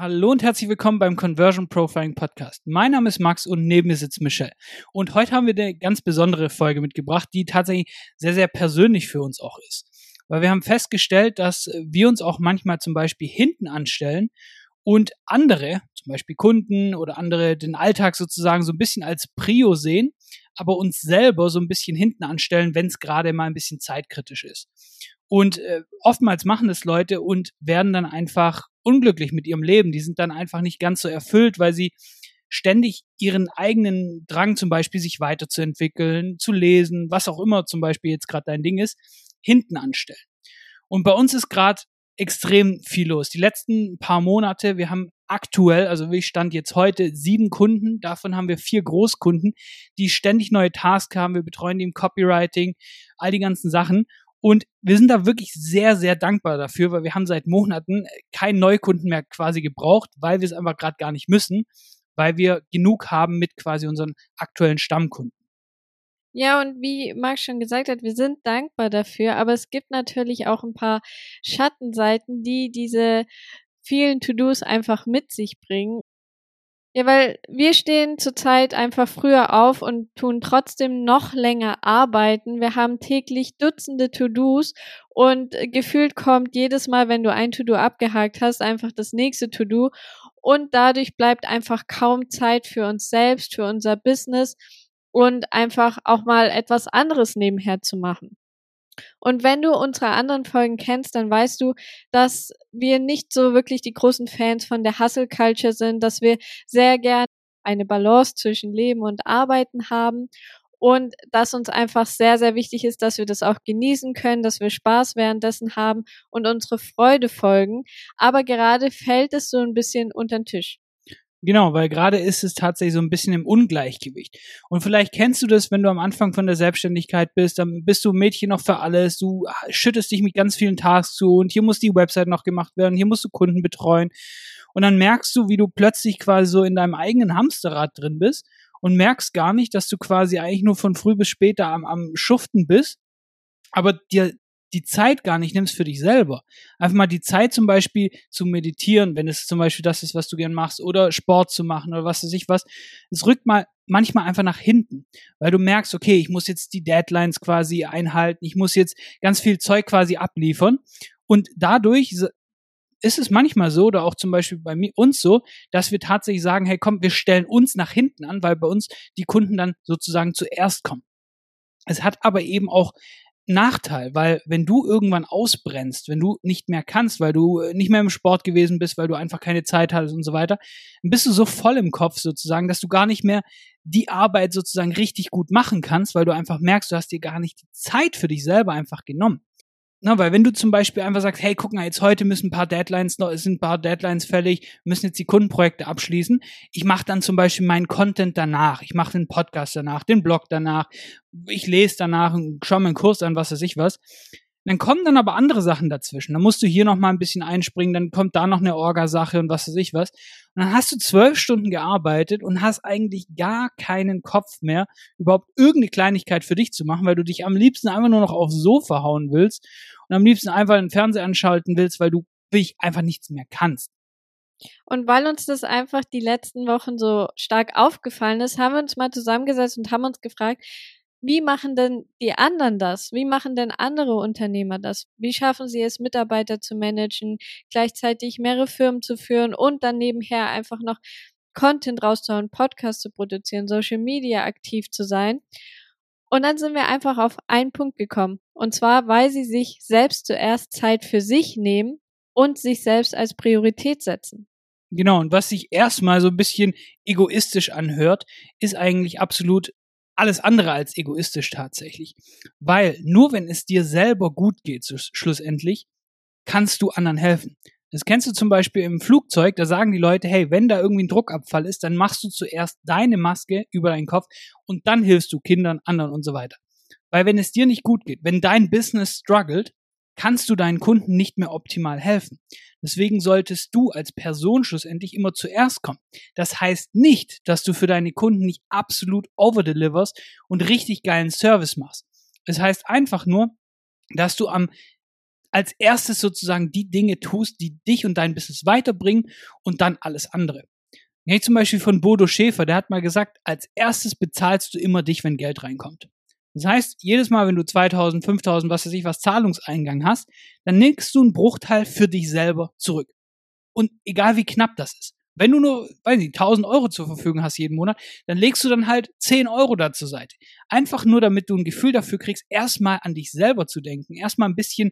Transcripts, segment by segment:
Hallo und herzlich willkommen beim Conversion Profiling Podcast. Mein Name ist Max und neben mir sitzt Michelle. Und heute haben wir eine ganz besondere Folge mitgebracht, die tatsächlich sehr, sehr persönlich für uns auch ist. Weil wir haben festgestellt, dass wir uns auch manchmal zum Beispiel hinten anstellen und andere, zum Beispiel Kunden oder andere, den Alltag sozusagen so ein bisschen als Prio sehen, aber uns selber so ein bisschen hinten anstellen, wenn es gerade mal ein bisschen zeitkritisch ist. Und äh, oftmals machen das Leute und werden dann einfach unglücklich mit ihrem Leben. Die sind dann einfach nicht ganz so erfüllt, weil sie ständig ihren eigenen Drang zum Beispiel sich weiterzuentwickeln, zu lesen, was auch immer zum Beispiel jetzt gerade dein Ding ist, hinten anstellen. Und bei uns ist gerade extrem viel los. Die letzten paar Monate, wir haben aktuell, also wie stand jetzt heute, sieben Kunden. Davon haben wir vier Großkunden, die ständig neue Tasks haben. Wir betreuen die im Copywriting, all die ganzen Sachen. Und wir sind da wirklich sehr, sehr dankbar dafür, weil wir haben seit Monaten keinen Neukunden mehr quasi gebraucht, weil wir es einfach gerade gar nicht müssen, weil wir genug haben mit quasi unseren aktuellen Stammkunden. Ja, und wie Marc schon gesagt hat, wir sind dankbar dafür, aber es gibt natürlich auch ein paar Schattenseiten, die diese vielen To-Dos einfach mit sich bringen. Ja, weil wir stehen zurzeit einfach früher auf und tun trotzdem noch länger arbeiten. Wir haben täglich Dutzende To-Dos und gefühlt kommt jedes Mal, wenn du ein To-Do abgehakt hast, einfach das nächste To-Do und dadurch bleibt einfach kaum Zeit für uns selbst, für unser Business und einfach auch mal etwas anderes nebenher zu machen. Und wenn du unsere anderen Folgen kennst, dann weißt du, dass wir nicht so wirklich die großen Fans von der Hustle Culture sind, dass wir sehr gern eine Balance zwischen Leben und Arbeiten haben und dass uns einfach sehr, sehr wichtig ist, dass wir das auch genießen können, dass wir Spaß währenddessen haben und unsere Freude folgen. Aber gerade fällt es so ein bisschen unter den Tisch. Genau, weil gerade ist es tatsächlich so ein bisschen im Ungleichgewicht. Und vielleicht kennst du das, wenn du am Anfang von der Selbstständigkeit bist, dann bist du Mädchen noch für alles, du schüttest dich mit ganz vielen Tasks zu und hier muss die Website noch gemacht werden, hier musst du Kunden betreuen. Und dann merkst du, wie du plötzlich quasi so in deinem eigenen Hamsterrad drin bist und merkst gar nicht, dass du quasi eigentlich nur von früh bis später am, am Schuften bist, aber dir die Zeit gar nicht nimmst für dich selber. Einfach mal die Zeit zum Beispiel zu meditieren, wenn es zum Beispiel das ist, was du gern machst, oder Sport zu machen oder was weiß ich was. Es rückt mal manchmal einfach nach hinten, weil du merkst, okay, ich muss jetzt die Deadlines quasi einhalten, ich muss jetzt ganz viel Zeug quasi abliefern. Und dadurch ist es manchmal so, oder auch zum Beispiel bei mir, uns so, dass wir tatsächlich sagen, hey komm, wir stellen uns nach hinten an, weil bei uns die Kunden dann sozusagen zuerst kommen. Es hat aber eben auch Nachteil, weil wenn du irgendwann ausbrennst, wenn du nicht mehr kannst, weil du äh, nicht mehr im Sport gewesen bist, weil du einfach keine Zeit hattest und so weiter, dann bist du so voll im Kopf sozusagen, dass du gar nicht mehr die Arbeit sozusagen richtig gut machen kannst, weil du einfach merkst, du hast dir gar nicht die Zeit für dich selber einfach genommen. Na, weil wenn du zum Beispiel einfach sagst, hey, guck mal, jetzt heute müssen ein paar Deadlines noch, es sind ein paar Deadlines fällig, müssen jetzt die Kundenprojekte abschließen. Ich mache dann zum Beispiel meinen Content danach. Ich mache den Podcast danach, den Blog danach, ich lese danach und schaue mir einen Kurs an, was weiß ich was. Dann kommen dann aber andere Sachen dazwischen. Dann musst du hier noch mal ein bisschen einspringen, dann kommt da noch eine Orgasache und was weiß ich was. Und dann hast du zwölf Stunden gearbeitet und hast eigentlich gar keinen Kopf mehr, überhaupt irgendeine Kleinigkeit für dich zu machen, weil du dich am liebsten einfach nur noch aufs Sofa hauen willst und am liebsten einfach den Fernseher anschalten willst, weil du wirklich einfach nichts mehr kannst. Und weil uns das einfach die letzten Wochen so stark aufgefallen ist, haben wir uns mal zusammengesetzt und haben uns gefragt, wie machen denn die anderen das? Wie machen denn andere Unternehmer das? Wie schaffen sie es, Mitarbeiter zu managen, gleichzeitig mehrere Firmen zu führen und dann nebenher einfach noch Content rauszuhauen, Podcasts zu produzieren, Social Media aktiv zu sein? Und dann sind wir einfach auf einen Punkt gekommen. Und zwar, weil sie sich selbst zuerst Zeit für sich nehmen und sich selbst als Priorität setzen. Genau, und was sich erstmal so ein bisschen egoistisch anhört, ist eigentlich absolut alles andere als egoistisch tatsächlich. Weil nur wenn es dir selber gut geht, schlussendlich, kannst du anderen helfen. Das kennst du zum Beispiel im Flugzeug, da sagen die Leute, hey, wenn da irgendwie ein Druckabfall ist, dann machst du zuerst deine Maske über deinen Kopf und dann hilfst du Kindern, anderen und so weiter. Weil wenn es dir nicht gut geht, wenn dein Business struggelt, kannst du deinen Kunden nicht mehr optimal helfen. Deswegen solltest du als Person schlussendlich immer zuerst kommen. Das heißt nicht, dass du für deine Kunden nicht absolut overdeliverst und richtig geilen Service machst. Es heißt einfach nur, dass du am als erstes sozusagen die Dinge tust, die dich und dein Business weiterbringen und dann alles andere. Hey, zum Beispiel von Bodo Schäfer, der hat mal gesagt, als erstes bezahlst du immer dich, wenn Geld reinkommt. Das heißt, jedes Mal, wenn du 2000, 5000, was weiß ich, was Zahlungseingang hast, dann nimmst du einen Bruchteil für dich selber zurück. Und egal wie knapp das ist. Wenn du nur, weiß nicht, 1000 Euro zur Verfügung hast jeden Monat, dann legst du dann halt 10 Euro da zur Seite. Einfach nur, damit du ein Gefühl dafür kriegst, erstmal an dich selber zu denken, erstmal ein bisschen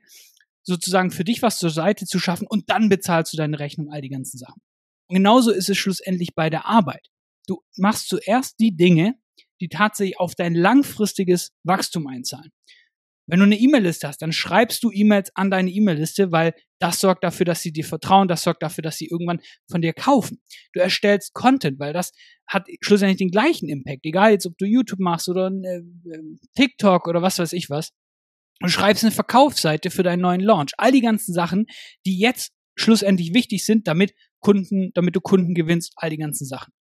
sozusagen für dich was zur Seite zu schaffen und dann bezahlst du deine Rechnung, all die ganzen Sachen. Und genauso ist es schlussendlich bei der Arbeit. Du machst zuerst die Dinge, die tatsächlich auf dein langfristiges Wachstum einzahlen. Wenn du eine E-Mail-Liste hast, dann schreibst du E-Mails an deine E-Mail-Liste, weil das sorgt dafür, dass sie dir vertrauen, das sorgt dafür, dass sie irgendwann von dir kaufen. Du erstellst Content, weil das hat schlussendlich den gleichen Impact. Egal jetzt, ob du YouTube machst oder äh, TikTok oder was weiß ich was. Du schreibst eine Verkaufsseite für deinen neuen Launch. All die ganzen Sachen, die jetzt schlussendlich wichtig sind, damit Kunden, damit du Kunden gewinnst, all die ganzen Sachen.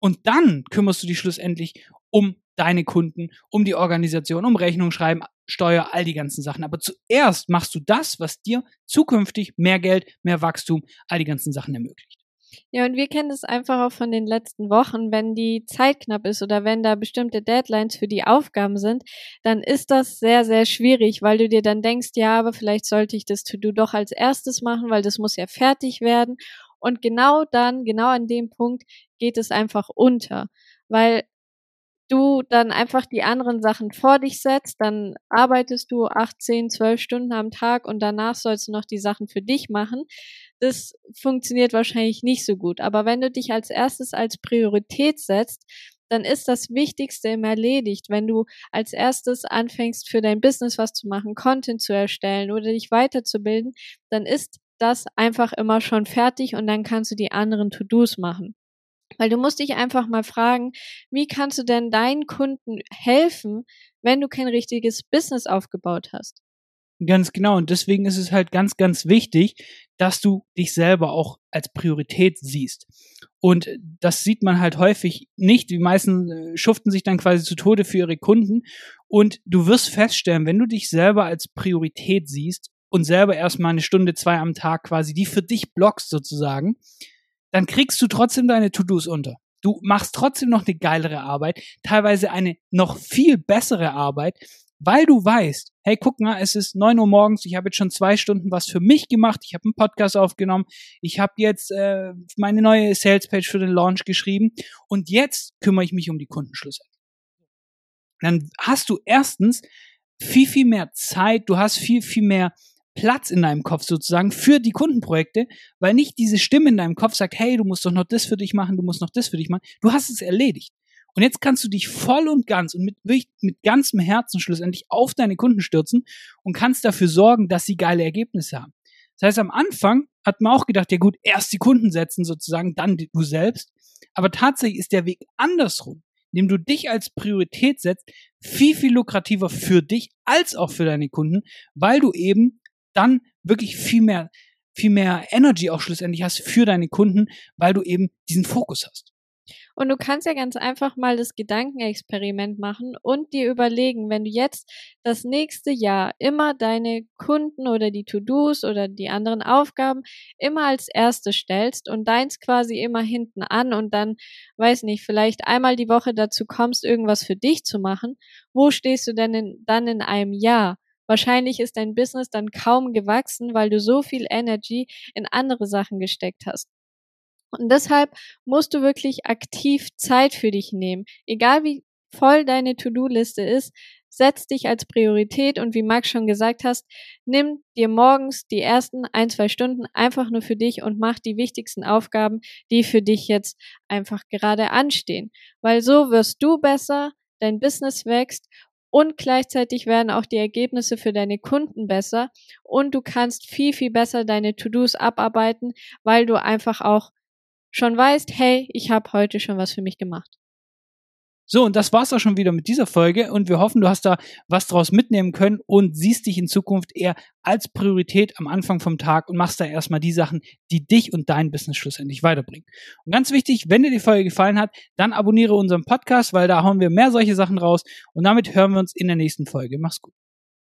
Und dann kümmerst du dich schlussendlich um deine Kunden, um die Organisation, um Rechnung schreiben, Steuer, all die ganzen Sachen. Aber zuerst machst du das, was dir zukünftig mehr Geld, mehr Wachstum, all die ganzen Sachen ermöglicht. Ja, und wir kennen es einfach auch von den letzten Wochen, wenn die Zeit knapp ist oder wenn da bestimmte Deadlines für die Aufgaben sind, dann ist das sehr, sehr schwierig, weil du dir dann denkst, ja, aber vielleicht sollte ich das To-Do doch als erstes machen, weil das muss ja fertig werden. Und genau dann, genau an dem Punkt geht es einfach unter, weil du dann einfach die anderen Sachen vor dich setzt, dann arbeitest du 18, 12 Stunden am Tag und danach sollst du noch die Sachen für dich machen. Das funktioniert wahrscheinlich nicht so gut. Aber wenn du dich als erstes als Priorität setzt, dann ist das Wichtigste immer erledigt. Wenn du als erstes anfängst, für dein Business was zu machen, Content zu erstellen oder dich weiterzubilden, dann ist das einfach immer schon fertig und dann kannst du die anderen To-Dos machen. Weil du musst dich einfach mal fragen, wie kannst du denn deinen Kunden helfen, wenn du kein richtiges Business aufgebaut hast? Ganz genau. Und deswegen ist es halt ganz, ganz wichtig, dass du dich selber auch als Priorität siehst. Und das sieht man halt häufig nicht. Die meisten äh, schuften sich dann quasi zu Tode für ihre Kunden. Und du wirst feststellen, wenn du dich selber als Priorität siehst und selber erstmal eine Stunde, zwei am Tag quasi, die für dich blockst sozusagen, dann kriegst du trotzdem deine To-Dos unter. Du machst trotzdem noch eine geilere Arbeit, teilweise eine noch viel bessere Arbeit, weil du weißt, hey, guck mal, es ist neun Uhr morgens, ich habe jetzt schon zwei Stunden was für mich gemacht, ich habe einen Podcast aufgenommen, ich habe jetzt äh, meine neue Salespage für den Launch geschrieben und jetzt kümmere ich mich um die Kundenschlüssel. Dann hast du erstens viel, viel mehr Zeit, du hast viel, viel mehr Platz in deinem Kopf sozusagen für die Kundenprojekte, weil nicht diese Stimme in deinem Kopf sagt, hey, du musst doch noch das für dich machen, du musst noch das für dich machen. Du hast es erledigt. Und jetzt kannst du dich voll und ganz und mit, mit ganzem Herzen schlussendlich auf deine Kunden stürzen und kannst dafür sorgen, dass sie geile Ergebnisse haben. Das heißt, am Anfang hat man auch gedacht, ja gut, erst die Kunden setzen sozusagen, dann du selbst. Aber tatsächlich ist der Weg andersrum, indem du dich als Priorität setzt, viel, viel lukrativer für dich als auch für deine Kunden, weil du eben dann wirklich viel mehr, viel mehr Energy auch schlussendlich hast für deine Kunden, weil du eben diesen Fokus hast. Und du kannst ja ganz einfach mal das Gedankenexperiment machen und dir überlegen, wenn du jetzt das nächste Jahr immer deine Kunden oder die To-Dos oder die anderen Aufgaben immer als erste stellst und deins quasi immer hinten an und dann, weiß nicht, vielleicht einmal die Woche dazu kommst, irgendwas für dich zu machen, wo stehst du denn in, dann in einem Jahr? Wahrscheinlich ist dein Business dann kaum gewachsen, weil du so viel Energy in andere Sachen gesteckt hast. Und deshalb musst du wirklich aktiv Zeit für dich nehmen. Egal wie voll deine To-Do-Liste ist, setz dich als Priorität und wie Max schon gesagt hast, nimm dir morgens die ersten ein, zwei Stunden einfach nur für dich und mach die wichtigsten Aufgaben, die für dich jetzt einfach gerade anstehen. Weil so wirst du besser, dein Business wächst und gleichzeitig werden auch die Ergebnisse für deine Kunden besser und du kannst viel, viel besser deine To-Dos abarbeiten, weil du einfach auch schon weißt, hey, ich habe heute schon was für mich gemacht. So, und das war's auch schon wieder mit dieser Folge und wir hoffen, du hast da was draus mitnehmen können und siehst dich in Zukunft eher als Priorität am Anfang vom Tag und machst da erstmal die Sachen, die dich und dein Business schlussendlich weiterbringen. Und ganz wichtig, wenn dir die Folge gefallen hat, dann abonniere unseren Podcast, weil da hauen wir mehr solche Sachen raus und damit hören wir uns in der nächsten Folge. Mach's gut.